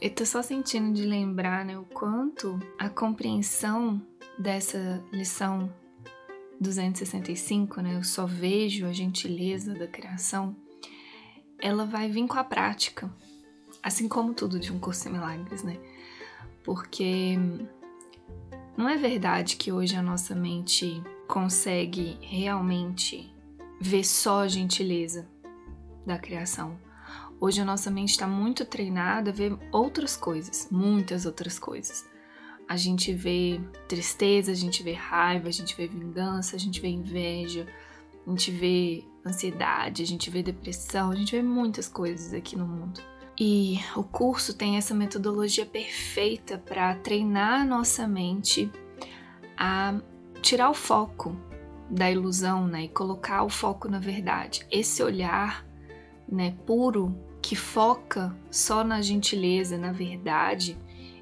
Eu tô só sentindo de lembrar, né, o quanto a compreensão dessa lição 265, né, eu só vejo a gentileza da criação, ela vai vir com a prática, assim como tudo de um curso de milagres, né? Porque não é verdade que hoje a nossa mente consegue realmente ver só a gentileza da criação. Hoje a nossa mente está muito treinada a ver outras coisas, muitas outras coisas. A gente vê tristeza, a gente vê raiva, a gente vê vingança, a gente vê inveja, a gente vê ansiedade, a gente vê depressão, a gente vê muitas coisas aqui no mundo. E o curso tem essa metodologia perfeita para treinar a nossa mente a tirar o foco da ilusão, né, e colocar o foco na verdade. Esse olhar, né, puro que foca só na gentileza, na verdade,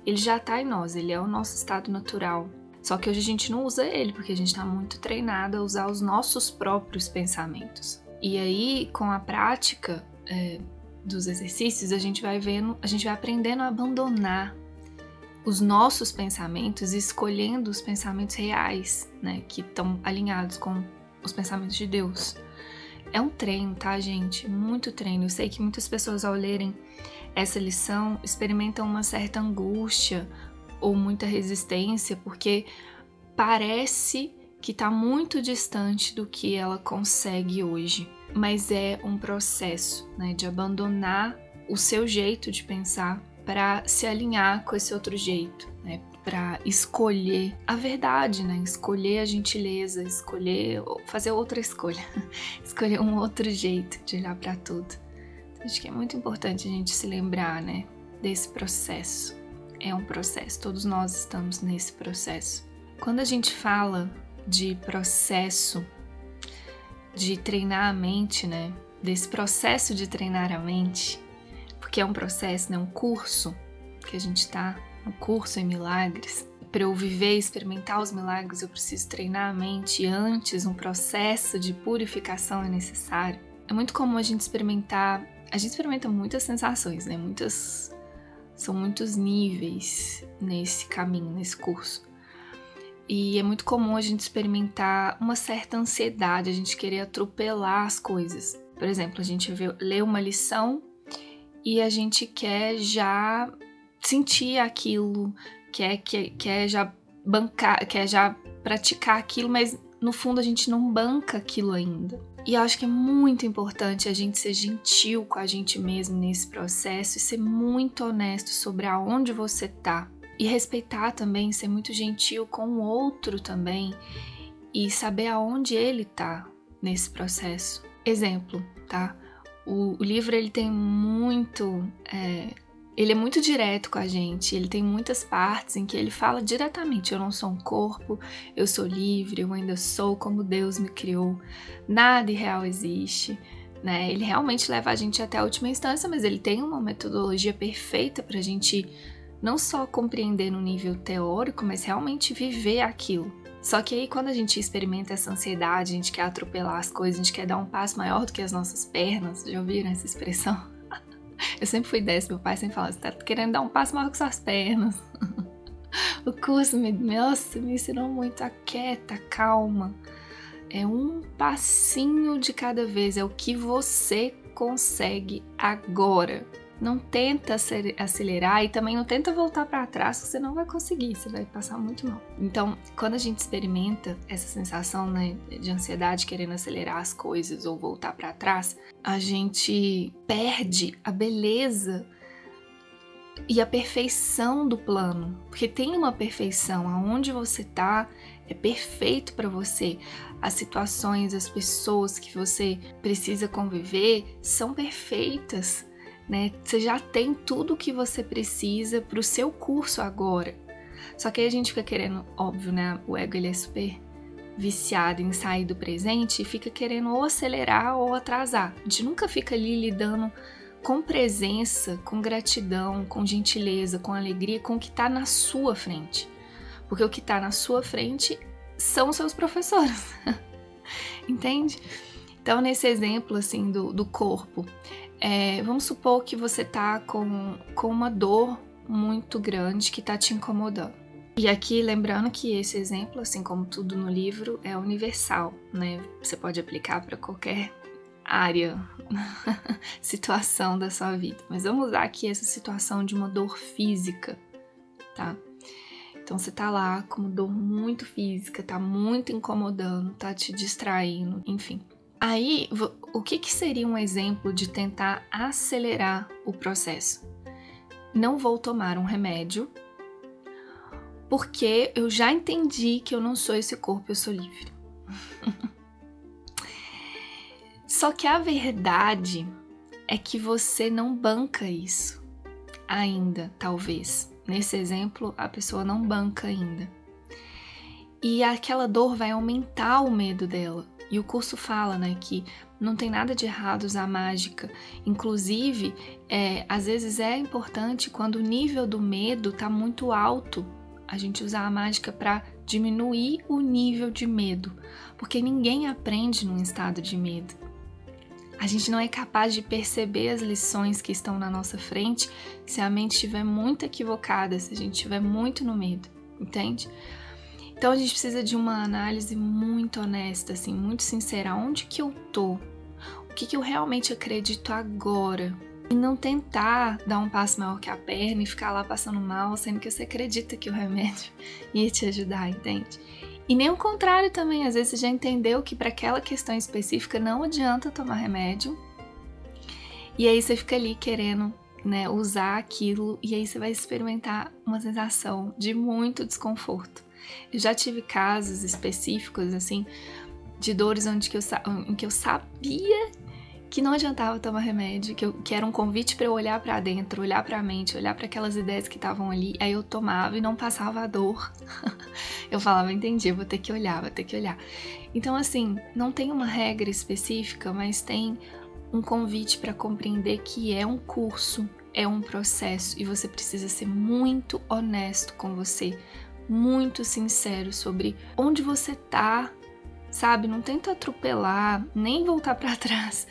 ele já está em nós, ele é o nosso estado natural. Só que hoje a gente não usa ele porque a gente está muito treinado a usar os nossos próprios pensamentos. E aí, com a prática, é, dos exercícios, a gente vai vendo, a gente vai aprendendo a abandonar os nossos pensamentos escolhendo os pensamentos reais, né, que estão alinhados com os pensamentos de Deus. É um treino, tá, gente? Muito treino. Eu sei que muitas pessoas ao lerem essa lição experimentam uma certa angústia ou muita resistência, porque parece que está muito distante do que ela consegue hoje mas é um processo né, de abandonar o seu jeito de pensar para se alinhar com esse outro jeito, para escolher a verdade, né, escolher a gentileza, escolher fazer outra escolha, escolher um outro jeito de olhar para tudo. Então, acho que é muito importante a gente se lembrar, né, desse processo. É um processo, todos nós estamos nesse processo. Quando a gente fala de processo de treinar a mente, né? Desse processo de treinar a mente, porque é um processo, né? Um curso que a gente está, um curso em milagres. Para eu viver e experimentar os milagres, eu preciso treinar a mente. Antes, um processo de purificação é necessário. É muito comum a gente experimentar. A gente experimenta muitas sensações, né? Muitas. São muitos níveis nesse caminho, nesse curso. E é muito comum a gente experimentar uma certa ansiedade, a gente querer atropelar as coisas. Por exemplo, a gente vê, lê uma lição e a gente quer já sentir aquilo, quer, quer, quer já bancar, quer já praticar aquilo, mas no fundo a gente não banca aquilo ainda. E eu acho que é muito importante a gente ser gentil com a gente mesmo nesse processo e ser muito honesto sobre aonde você tá e respeitar também, ser muito gentil com o outro também e saber aonde ele tá nesse processo. Exemplo, tá? O, o livro ele tem muito. É, ele é muito direto com a gente, ele tem muitas partes em que ele fala diretamente: eu não sou um corpo, eu sou livre, eu ainda sou como Deus me criou, nada irreal existe. Né? Ele realmente leva a gente até a última instância, mas ele tem uma metodologia perfeita para a gente não só compreender no nível teórico, mas realmente viver aquilo. Só que aí quando a gente experimenta essa ansiedade, a gente quer atropelar as coisas, a gente quer dar um passo maior do que as nossas pernas. Já ouviram essa expressão? Eu sempre fui dessa, meu pai sempre falava, você tá querendo dar um passo maior que suas pernas. o curso me, nossa, me ensinou muito a quieta, calma. É um passinho de cada vez, é o que você consegue agora. Não tenta acelerar e também não tenta voltar para trás, você não vai conseguir, você vai passar muito mal. Então, quando a gente experimenta essa sensação né, de ansiedade, querendo acelerar as coisas ou voltar para trás, a gente perde a beleza e a perfeição do plano, porque tem uma perfeição aonde você tá é perfeito para você. As situações, as pessoas que você precisa conviver são perfeitas né? Você já tem tudo o que você precisa para o seu curso agora. Só que aí a gente fica querendo, óbvio, né? O ego ele é super viciado em sair do presente e fica querendo ou acelerar ou atrasar. A gente nunca fica ali lidando com presença, com gratidão, com gentileza, com alegria, com o que está na sua frente. Porque o que está na sua frente são os seus professores. Entende? Então, nesse exemplo assim do, do corpo, é, vamos supor que você tá com, com uma dor muito grande que está te incomodando. E aqui lembrando que esse exemplo, assim como tudo no livro, é universal, né? Você pode aplicar para qualquer área, situação da sua vida. Mas vamos usar aqui essa situação de uma dor física, tá? Então você tá lá com uma dor muito física, tá muito incomodando, tá te distraindo, enfim. Aí, o que, que seria um exemplo de tentar acelerar o processo? Não vou tomar um remédio porque eu já entendi que eu não sou esse corpo, eu sou livre. Só que a verdade é que você não banca isso ainda, talvez. Nesse exemplo, a pessoa não banca ainda. E aquela dor vai aumentar o medo dela. E o curso fala, né, que não tem nada de errado usar mágica. Inclusive, é, às vezes é importante quando o nível do medo está muito alto a gente usar a mágica para diminuir o nível de medo, porque ninguém aprende num estado de medo. A gente não é capaz de perceber as lições que estão na nossa frente se a mente estiver muito equivocada, se a gente estiver muito no medo, entende? Então a gente precisa de uma análise muito honesta, assim, muito sincera. Onde que eu tô? O que, que eu realmente acredito agora? E não tentar dar um passo maior que a perna e ficar lá passando mal, sendo que você acredita que o remédio ia te ajudar, entende? E nem o contrário também, às vezes você já entendeu que para aquela questão específica não adianta tomar remédio. E aí você fica ali querendo, né, usar aquilo e aí você vai experimentar uma sensação de muito desconforto. Eu já tive casos específicos assim de dores onde que eu, em que eu sabia que não adiantava tomar remédio, que, eu, que era um convite para eu olhar para dentro, olhar para a mente, olhar para aquelas ideias que estavam ali. Aí eu tomava e não passava a dor. eu falava, entendi, vou ter que olhar, vou ter que olhar. Então, assim, não tem uma regra específica, mas tem um convite para compreender que é um curso, é um processo e você precisa ser muito honesto com você, muito sincero sobre onde você tá, sabe? Não tenta atropelar, nem voltar para trás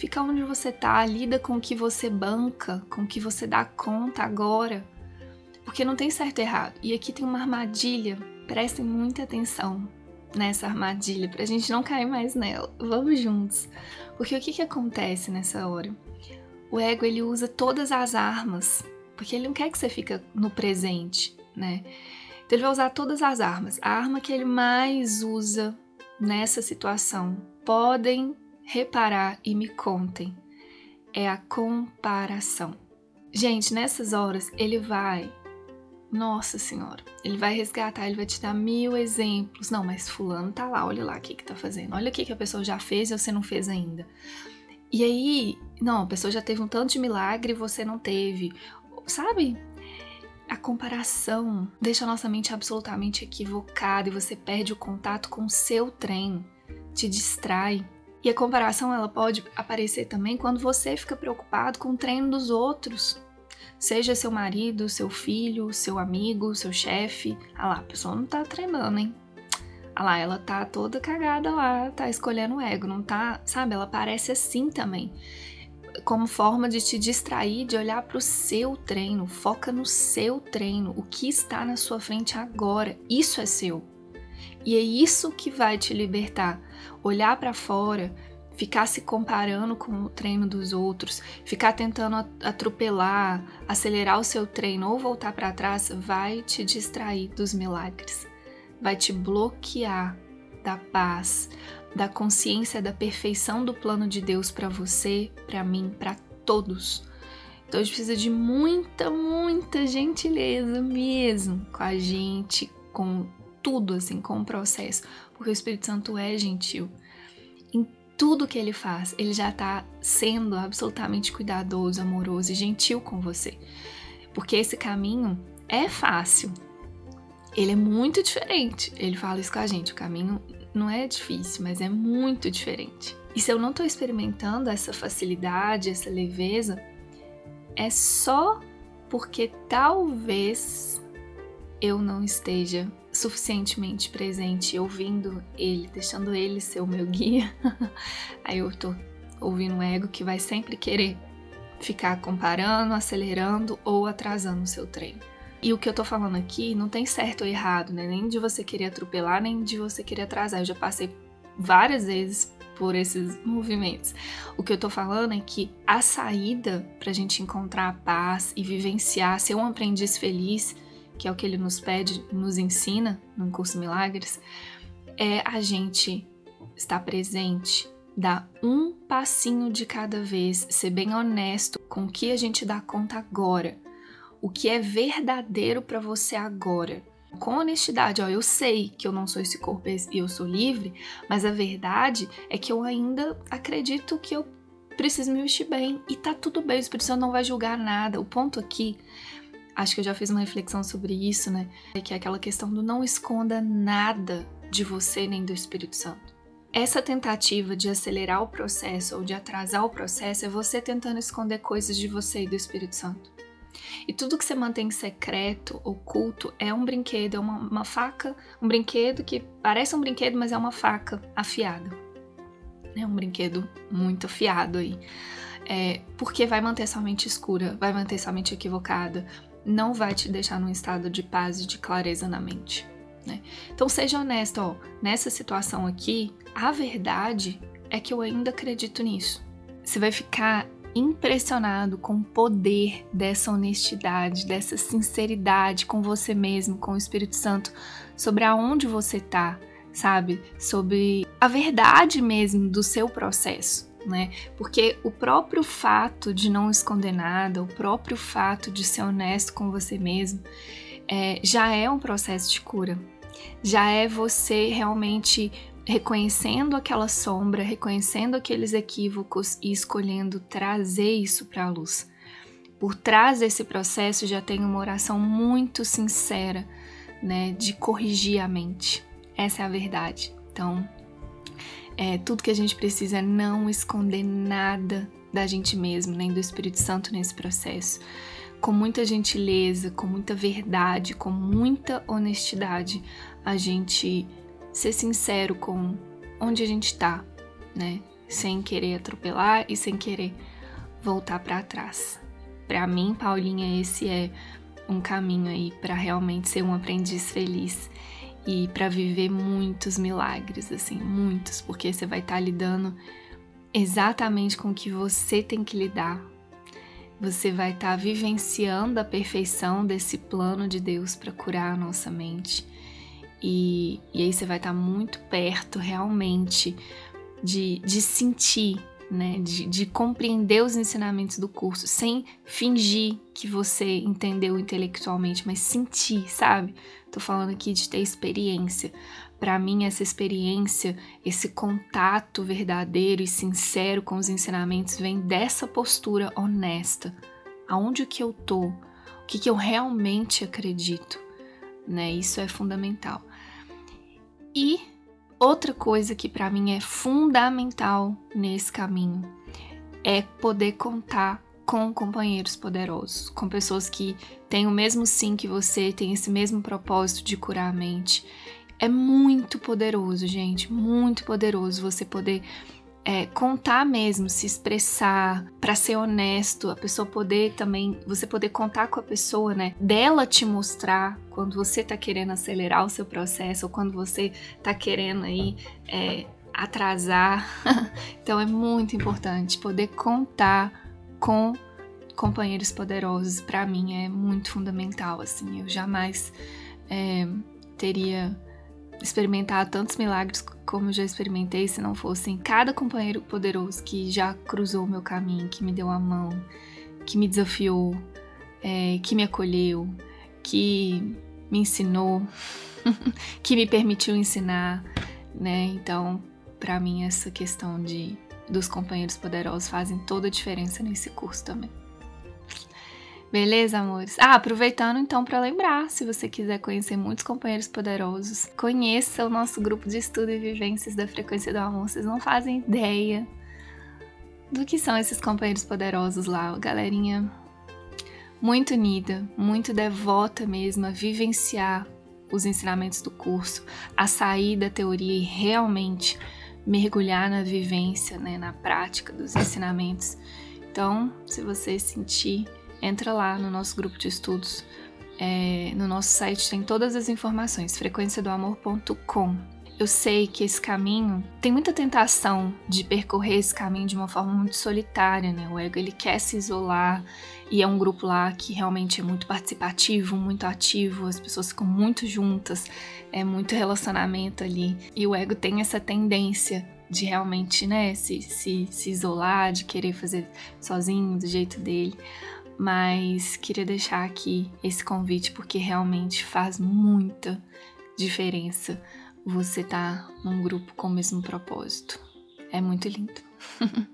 Fica onde você tá, lida com o que você banca, com o que você dá conta agora. Porque não tem certo e errado. E aqui tem uma armadilha. Prestem muita atenção nessa armadilha pra gente não cair mais nela. Vamos juntos. Porque o que, que acontece nessa hora? O ego ele usa todas as armas, porque ele não quer que você fique no presente, né? Então ele vai usar todas as armas. A arma que ele mais usa nessa situação podem reparar e me contem é a comparação. Gente, nessas horas ele vai, nossa senhora, ele vai resgatar, ele vai te dar mil exemplos. Não, mas fulano tá lá, olha lá o que que tá fazendo, olha o que que a pessoa já fez e você não fez ainda. E aí, não, a pessoa já teve um tanto de milagre e você não teve, sabe? A comparação deixa a nossa mente absolutamente equivocada e você perde o contato com o seu trem, te distrai. E a comparação ela pode aparecer também quando você fica preocupado com o treino dos outros. Seja seu marido, seu filho, seu amigo, seu chefe. Ah lá, a pessoa não tá treinando, hein? Ah lá, ela tá toda cagada lá, tá escolhendo o ego, não tá, sabe? Ela parece assim também. Como forma de te distrair, de olhar para o seu treino, foca no seu treino, o que está na sua frente agora. Isso é seu. E é isso que vai te libertar olhar para fora, ficar se comparando com o treino dos outros, ficar tentando atropelar, acelerar o seu treino ou voltar para trás, vai te distrair dos milagres, vai te bloquear da paz, da consciência da perfeição do plano de Deus para você, para mim, para todos. Então a gente precisa de muita, muita gentileza mesmo com a gente, com tudo assim, com o processo, porque o Espírito Santo é gentil. Em tudo que ele faz, ele já está sendo absolutamente cuidadoso, amoroso e gentil com você. Porque esse caminho é fácil. Ele é muito diferente. Ele fala isso com a gente. O caminho não é difícil, mas é muito diferente. E se eu não estou experimentando essa facilidade, essa leveza, é só porque talvez eu não esteja suficientemente presente, ouvindo ele, deixando ele ser o meu guia, aí eu tô ouvindo o ego que vai sempre querer ficar comparando, acelerando ou atrasando o seu treino. E o que eu tô falando aqui não tem certo ou errado, né? Nem de você querer atropelar, nem de você querer atrasar. Eu já passei várias vezes por esses movimentos. O que eu tô falando é que a saída pra gente encontrar a paz e vivenciar, ser um aprendiz feliz, que é o que ele nos pede, nos ensina no curso Milagres, é a gente estar presente, dar um passinho de cada vez, ser bem honesto com o que a gente dá conta agora, o que é verdadeiro para você agora com honestidade, ó, eu sei que eu não sou esse corpo e eu sou livre, mas a verdade é que eu ainda acredito que eu preciso me vestir bem e tá tudo bem, o Espírito Santo não vai julgar nada. O ponto aqui, acho que eu já fiz uma reflexão sobre isso, né? É que é aquela questão do não esconda nada de você nem do Espírito Santo. Essa tentativa de acelerar o processo ou de atrasar o processo é você tentando esconder coisas de você e do Espírito Santo. E tudo que você mantém secreto, oculto, é um brinquedo, é uma, uma faca, um brinquedo que parece um brinquedo, mas é uma faca afiada. É um brinquedo muito afiado aí. É, porque vai manter sua mente escura, vai manter sua mente equivocada, não vai te deixar num estado de paz e de clareza na mente. Né? Então seja honesto, ó, nessa situação aqui, a verdade é que eu ainda acredito nisso. Você vai ficar impressionado com o poder dessa honestidade, dessa sinceridade com você mesmo, com o Espírito Santo, sobre aonde você está, sabe? Sobre a verdade mesmo do seu processo. Né? Porque o próprio fato de não esconder nada, o próprio fato de ser honesto com você mesmo, é, já é um processo de cura. Já é você realmente reconhecendo aquela sombra, reconhecendo aqueles equívocos e escolhendo trazer isso para a luz. Por trás desse processo já tem uma oração muito sincera, né, de corrigir a mente. Essa é a verdade. Então, é, tudo que a gente precisa é não esconder nada da gente mesmo, nem do Espírito Santo nesse processo. Com muita gentileza, com muita verdade, com muita honestidade, a gente ser sincero com onde a gente está, né? Sem querer atropelar e sem querer voltar para trás. Para mim, Paulinha, esse é um caminho aí para realmente ser um aprendiz feliz e para viver muitos milagres, assim, muitos, porque você vai estar tá lidando exatamente com o que você tem que lidar. Você vai estar tá vivenciando a perfeição desse plano de Deus para curar a nossa mente e, e aí você vai estar muito perto realmente de, de sentir, né? De, de compreender os ensinamentos do curso sem fingir que você entendeu intelectualmente, mas sentir, sabe? Tô falando aqui de ter experiência. Para mim, essa experiência, esse contato verdadeiro e sincero com os ensinamentos vem dessa postura honesta. Aonde que eu tô? O que, que eu realmente acredito? Né? Isso é fundamental. E outra coisa que para mim é fundamental nesse caminho é poder contar com companheiros poderosos, com pessoas que têm o mesmo sim que você, têm esse mesmo propósito de curar a mente. É muito poderoso, gente, muito poderoso você poder é, contar mesmo, se expressar, para ser honesto, a pessoa poder também, você poder contar com a pessoa, né? Dela te mostrar quando você tá querendo acelerar o seu processo ou quando você tá querendo aí é, atrasar. então é muito importante poder contar com companheiros poderosos. Para mim é muito fundamental, assim. Eu jamais é, teria experimentar tantos milagres como já experimentei se não fossem cada companheiro poderoso que já cruzou o meu caminho, que me deu a mão, que me desafiou, é, que me acolheu, que me ensinou, que me permitiu ensinar, né? Então, para mim essa questão de dos companheiros poderosos fazem toda a diferença nesse curso também. Beleza, amores? Ah, aproveitando então para lembrar, se você quiser conhecer muitos companheiros poderosos, conheça o nosso grupo de estudo e vivências da frequência do amor. Vocês não fazem ideia do que são esses companheiros poderosos lá, galerinha muito unida, muito devota mesmo a vivenciar os ensinamentos do curso, a sair da teoria e realmente mergulhar na vivência, né, na prática dos ensinamentos Então, se você sentir, entra lá no nosso grupo de estudos. É, no nosso site tem todas as informações, frequenciadoamor.com. Eu sei que esse caminho tem muita tentação de percorrer esse caminho de uma forma muito solitária, né? O ego ele quer se isolar e é um grupo lá que realmente é muito participativo, muito ativo, as pessoas ficam muito juntas, é muito relacionamento ali. E o ego tem essa tendência de realmente, né, se, se, se isolar, de querer fazer sozinho, do jeito dele. Mas queria deixar aqui esse convite porque realmente faz muita diferença você tá num grupo com o mesmo propósito. É muito lindo.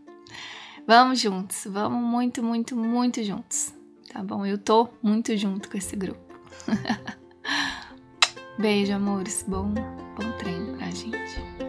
vamos juntos, vamos muito, muito, muito juntos. Tá bom? Eu tô muito junto com esse grupo. Beijo, amores. Bom, bom treino pra gente.